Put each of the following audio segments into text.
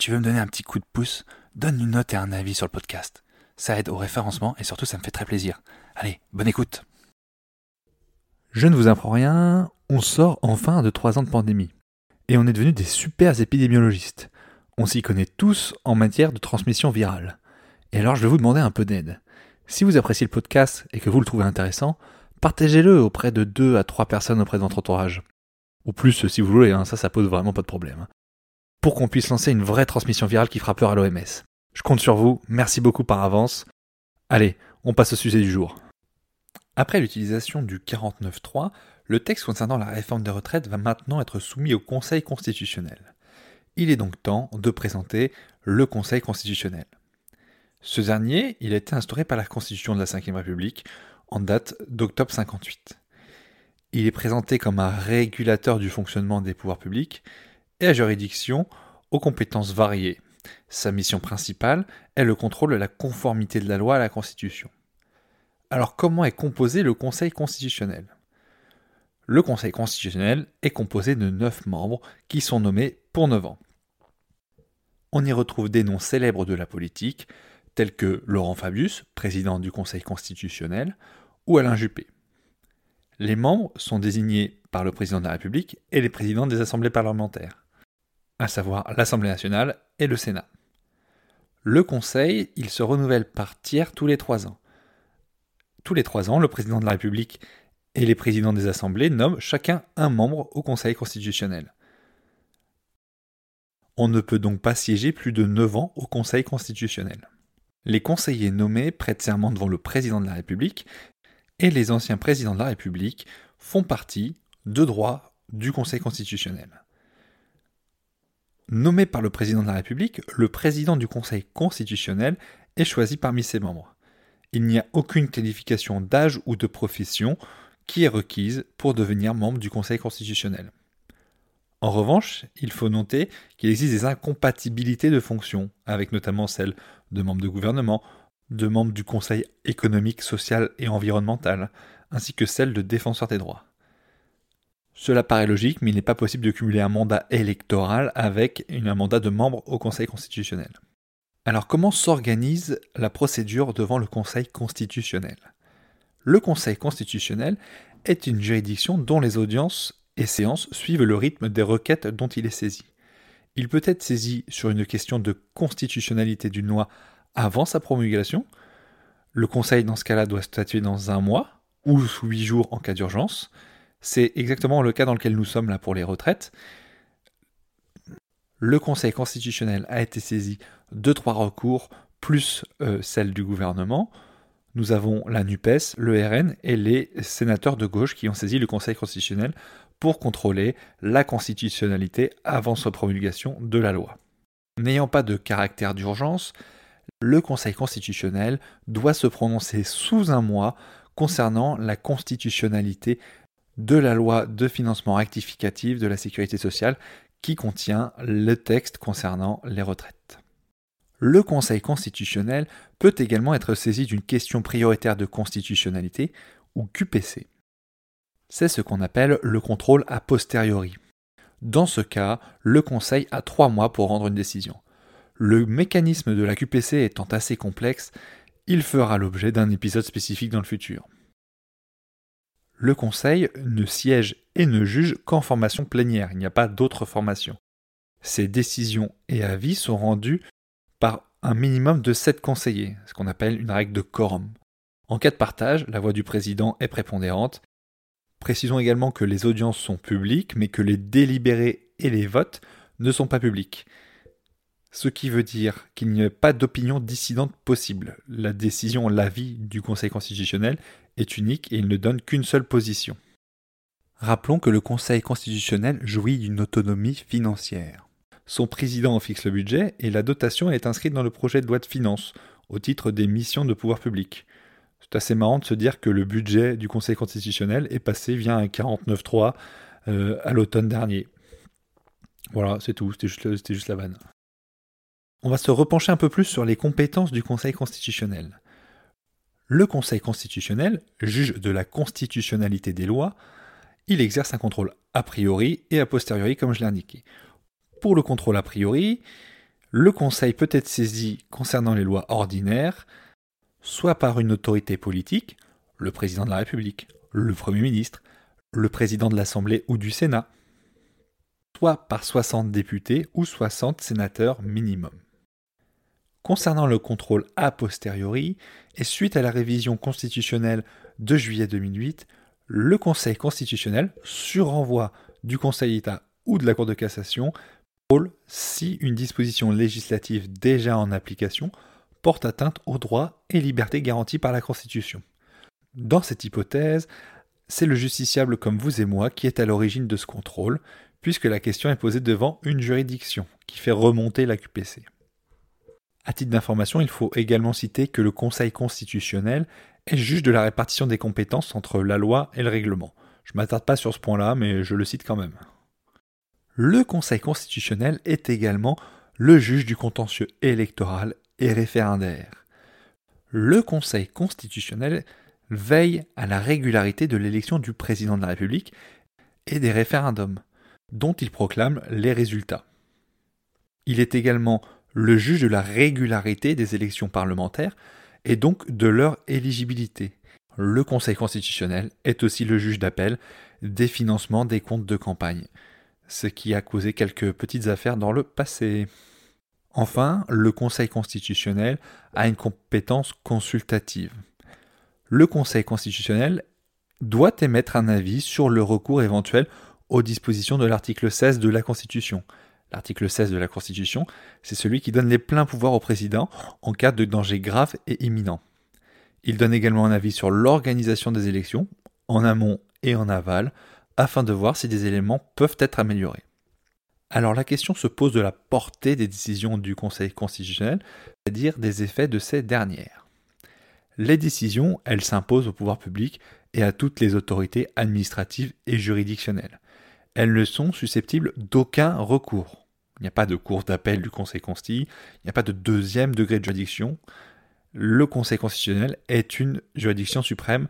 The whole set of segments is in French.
Tu veux me donner un petit coup de pouce, donne une note et un avis sur le podcast. Ça aide au référencement et surtout ça me fait très plaisir. Allez, bonne écoute. Je ne vous apprends rien, on sort enfin de trois ans de pandémie. Et on est devenus des super épidémiologistes. On s'y connaît tous en matière de transmission virale. Et alors je vais vous demander un peu d'aide. Si vous appréciez le podcast et que vous le trouvez intéressant, partagez-le auprès de deux à trois personnes auprès de votre entourage. Ou plus si vous voulez, hein, ça ça pose vraiment pas de problème. Pour qu'on puisse lancer une vraie transmission virale qui fera peur à l'OMS. Je compte sur vous, merci beaucoup par avance. Allez, on passe au sujet du jour. Après l'utilisation du 49.3, le texte concernant la réforme des retraites va maintenant être soumis au Conseil constitutionnel. Il est donc temps de présenter le Conseil constitutionnel. Ce dernier, il a été instauré par la Constitution de la Ve République en date d'octobre 58. Il est présenté comme un régulateur du fonctionnement des pouvoirs publics et à juridiction aux compétences variées. Sa mission principale est le contrôle de la conformité de la loi à la Constitution. Alors comment est composé le Conseil constitutionnel? Le Conseil constitutionnel est composé de neuf membres qui sont nommés pour 9 ans. On y retrouve des noms célèbres de la politique, tels que Laurent Fabius, président du Conseil constitutionnel, ou Alain Juppé. Les membres sont désignés par le président de la République et les présidents des assemblées parlementaires, à savoir l'Assemblée nationale et le Sénat. Le Conseil, il se renouvelle par tiers tous les trois ans tous les trois ans, le président de la République et les présidents des assemblées nomment chacun un membre au Conseil constitutionnel. On ne peut donc pas siéger plus de 9 ans au Conseil constitutionnel. Les conseillers nommés prêtent serment devant le président de la République et les anciens présidents de la République font partie, de droit, du Conseil constitutionnel. Nommé par le président de la République, le président du Conseil constitutionnel est choisi parmi ses membres il n'y a aucune qualification d'âge ou de profession qui est requise pour devenir membre du Conseil constitutionnel. En revanche, il faut noter qu'il existe des incompatibilités de fonctions, avec notamment celles de membres de gouvernement, de membres du Conseil économique, social et environnemental, ainsi que celles de défenseurs des droits. Cela paraît logique, mais il n'est pas possible de cumuler un mandat électoral avec un mandat de membre au Conseil constitutionnel. Alors comment s'organise la procédure devant le Conseil constitutionnel? Le Conseil constitutionnel est une juridiction dont les audiences et séances suivent le rythme des requêtes dont il est saisi. Il peut être saisi sur une question de constitutionnalité d'une loi avant sa promulgation. Le Conseil, dans ce cas-là, doit statuer dans un mois ou sous huit jours en cas d'urgence. C'est exactement le cas dans lequel nous sommes là pour les retraites. Le Conseil constitutionnel a été saisi deux, trois recours, plus euh, celle du gouvernement. Nous avons la NUPES, le RN et les sénateurs de gauche qui ont saisi le Conseil constitutionnel pour contrôler la constitutionnalité avant sa promulgation de la loi. N'ayant pas de caractère d'urgence, le Conseil constitutionnel doit se prononcer sous un mois concernant la constitutionnalité de la loi de financement rectificatif de la sécurité sociale qui contient le texte concernant les retraites le Conseil constitutionnel peut également être saisi d'une question prioritaire de constitutionnalité, ou QPC. C'est ce qu'on appelle le contrôle a posteriori. Dans ce cas, le Conseil a trois mois pour rendre une décision. Le mécanisme de la QPC étant assez complexe, il fera l'objet d'un épisode spécifique dans le futur. Le Conseil ne siège et ne juge qu'en formation plénière, il n'y a pas d'autre formation. Ses décisions et avis sont rendus par un minimum de 7 conseillers, ce qu'on appelle une règle de quorum. En cas de partage, la voix du président est prépondérante. Précisons également que les audiences sont publiques, mais que les délibérés et les votes ne sont pas publics. Ce qui veut dire qu'il n'y a pas d'opinion dissidente possible. La décision, l'avis du Conseil constitutionnel est unique et il ne donne qu'une seule position. Rappelons que le Conseil constitutionnel jouit d'une autonomie financière. Son président en fixe le budget et la dotation est inscrite dans le projet de loi de finances au titre des missions de pouvoir public. C'est assez marrant de se dire que le budget du Conseil constitutionnel est passé via un 49.3 euh, à l'automne dernier. Voilà, c'est tout, c'était juste la vanne. On va se repencher un peu plus sur les compétences du Conseil constitutionnel. Le Conseil constitutionnel, juge de la constitutionnalité des lois, il exerce un contrôle a priori et a posteriori, comme je l'ai indiqué. Pour le contrôle a priori, le Conseil peut être saisi concernant les lois ordinaires, soit par une autorité politique, le président de la République, le Premier ministre, le président de l'Assemblée ou du Sénat, soit par 60 députés ou 60 sénateurs minimum. Concernant le contrôle a posteriori, et suite à la révision constitutionnelle de juillet 2008, le Conseil constitutionnel, sur renvoi du Conseil d'État ou de la Cour de cassation, rôle si une disposition législative déjà en application porte atteinte aux droits et libertés garantis par la Constitution. Dans cette hypothèse, c'est le justiciable comme vous et moi qui est à l'origine de ce contrôle, puisque la question est posée devant une juridiction qui fait remonter la QPC. À titre d'information, il faut également citer que le Conseil constitutionnel est juge de la répartition des compétences entre la loi et le règlement. Je m'attarde pas sur ce point-là, mais je le cite quand même. Le Conseil constitutionnel est également le juge du contentieux électoral et référendaire. Le Conseil constitutionnel veille à la régularité de l'élection du président de la République et des référendums, dont il proclame les résultats. Il est également le juge de la régularité des élections parlementaires et donc de leur éligibilité. Le Conseil constitutionnel est aussi le juge d'appel des financements des comptes de campagne, ce qui a causé quelques petites affaires dans le passé. Enfin, le Conseil constitutionnel a une compétence consultative. Le Conseil constitutionnel doit émettre un avis sur le recours éventuel aux dispositions de l'article 16 de la Constitution. L'article 16 de la Constitution, c'est celui qui donne les pleins pouvoirs au président en cas de danger grave et imminent. Il donne également un avis sur l'organisation des élections, en amont et en aval, afin de voir si des éléments peuvent être améliorés. Alors la question se pose de la portée des décisions du Conseil constitutionnel, c'est-à-dire des effets de ces dernières. Les décisions, elles s'imposent au pouvoir public et à toutes les autorités administratives et juridictionnelles. Elles ne sont susceptibles d'aucun recours. Il n'y a pas de cour d'appel du Conseil constitutionnel, il n'y a pas de deuxième degré de juridiction. Le Conseil constitutionnel est une juridiction suprême.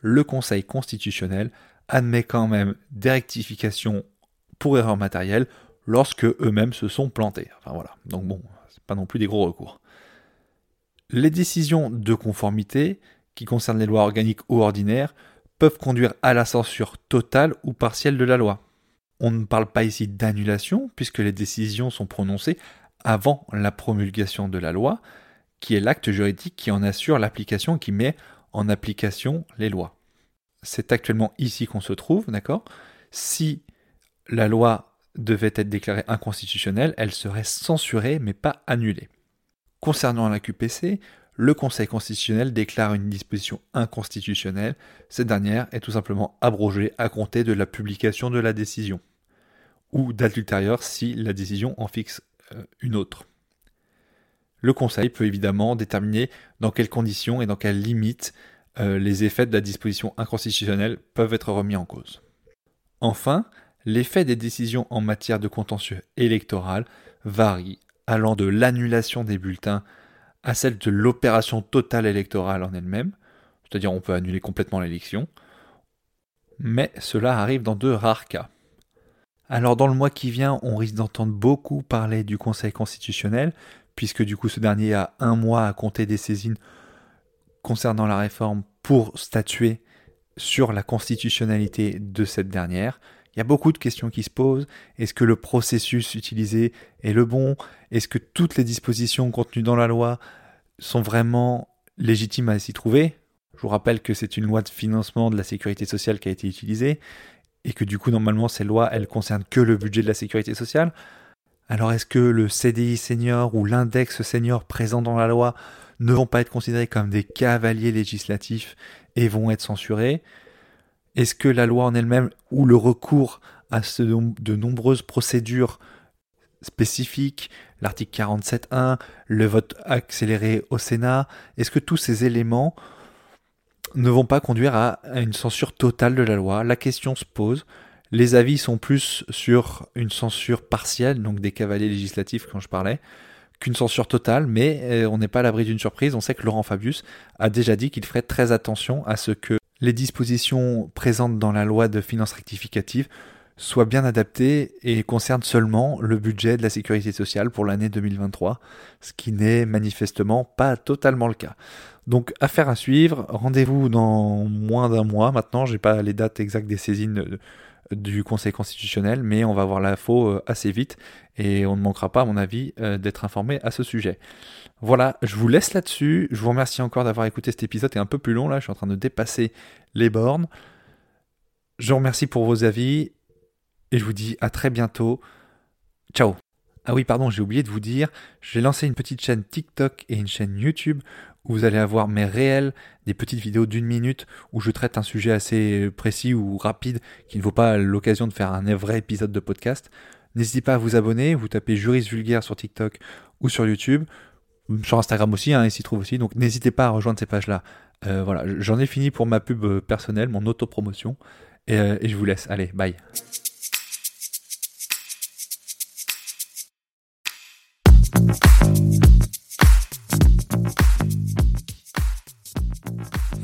Le Conseil constitutionnel admet quand même des rectifications pour erreur matérielle lorsque eux-mêmes se sont plantés. Enfin voilà. Donc bon, c'est pas non plus des gros recours. Les décisions de conformité, qui concernent les lois organiques ou ordinaires, peuvent conduire à la censure totale ou partielle de la loi. On ne parle pas ici d'annulation, puisque les décisions sont prononcées avant la promulgation de la loi, qui est l'acte juridique qui en assure l'application, qui met en application les lois. C'est actuellement ici qu'on se trouve, d'accord? Si la loi devait être déclarée inconstitutionnelle, elle serait censurée mais pas annulée. Concernant la QPC, le Conseil constitutionnel déclare une disposition inconstitutionnelle, cette dernière est tout simplement abrogée à compter de la publication de la décision, ou date ultérieure si la décision en fixe euh, une autre. Le Conseil peut évidemment déterminer dans quelles conditions et dans quelles limites euh, les effets de la disposition inconstitutionnelle peuvent être remis en cause. Enfin, l'effet des décisions en matière de contentieux électoral varie, allant de l'annulation des bulletins à celle de l'opération totale électorale en elle-même, c'est-à-dire on peut annuler complètement l'élection, mais cela arrive dans de rares cas. Alors dans le mois qui vient, on risque d'entendre beaucoup parler du Conseil constitutionnel, puisque du coup ce dernier a un mois à compter des saisines concernant la réforme pour statuer sur la constitutionnalité de cette dernière. Il y a beaucoup de questions qui se posent. Est-ce que le processus utilisé est le bon? Est-ce que toutes les dispositions contenues dans la loi sont vraiment légitimes à s'y trouver? Je vous rappelle que c'est une loi de financement de la sécurité sociale qui a été utilisée et que du coup normalement ces lois elles concernent que le budget de la sécurité sociale. Alors est-ce que le CDI senior ou l'index senior présent dans la loi ne vont pas être considérés comme des cavaliers législatifs et vont être censurés? Est-ce que la loi en elle-même ou le recours à de nombreuses procédures spécifiques, l'article 47.1, le vote accéléré au Sénat, est-ce que tous ces éléments ne vont pas conduire à une censure totale de la loi? La question se pose. Les avis sont plus sur une censure partielle, donc des cavaliers législatifs quand je parlais, qu'une censure totale, mais euh, on n'est pas à l'abri d'une surprise. On sait que Laurent Fabius a déjà dit qu'il ferait très attention à ce que les dispositions présentes dans la loi de finances rectificative soient bien adaptées et concernent seulement le budget de la sécurité sociale pour l'année 2023, ce qui n'est manifestement pas totalement le cas. Donc affaire à suivre, rendez-vous dans moins d'un mois maintenant, j'ai pas les dates exactes des saisines du Conseil constitutionnel, mais on va avoir l'info euh, assez vite et on ne manquera pas, à mon avis, euh, d'être informé à ce sujet. Voilà, je vous laisse là-dessus. Je vous remercie encore d'avoir écouté cet épisode. est un peu plus long là, je suis en train de dépasser les bornes. Je vous remercie pour vos avis et je vous dis à très bientôt. Ciao ah oui, pardon, j'ai oublié de vous dire, j'ai lancé une petite chaîne TikTok et une chaîne YouTube où vous allez avoir mes réels, des petites vidéos d'une minute où je traite un sujet assez précis ou rapide qui ne vaut pas l'occasion de faire un vrai épisode de podcast. N'hésitez pas à vous abonner, vous tapez Juriste Vulgaire sur TikTok ou sur YouTube, sur Instagram aussi, hein, il s'y trouve aussi, donc n'hésitez pas à rejoindre ces pages-là. Euh, voilà, j'en ai fini pour ma pub personnelle, mon autopromotion, et, euh, et je vous laisse. Allez, bye.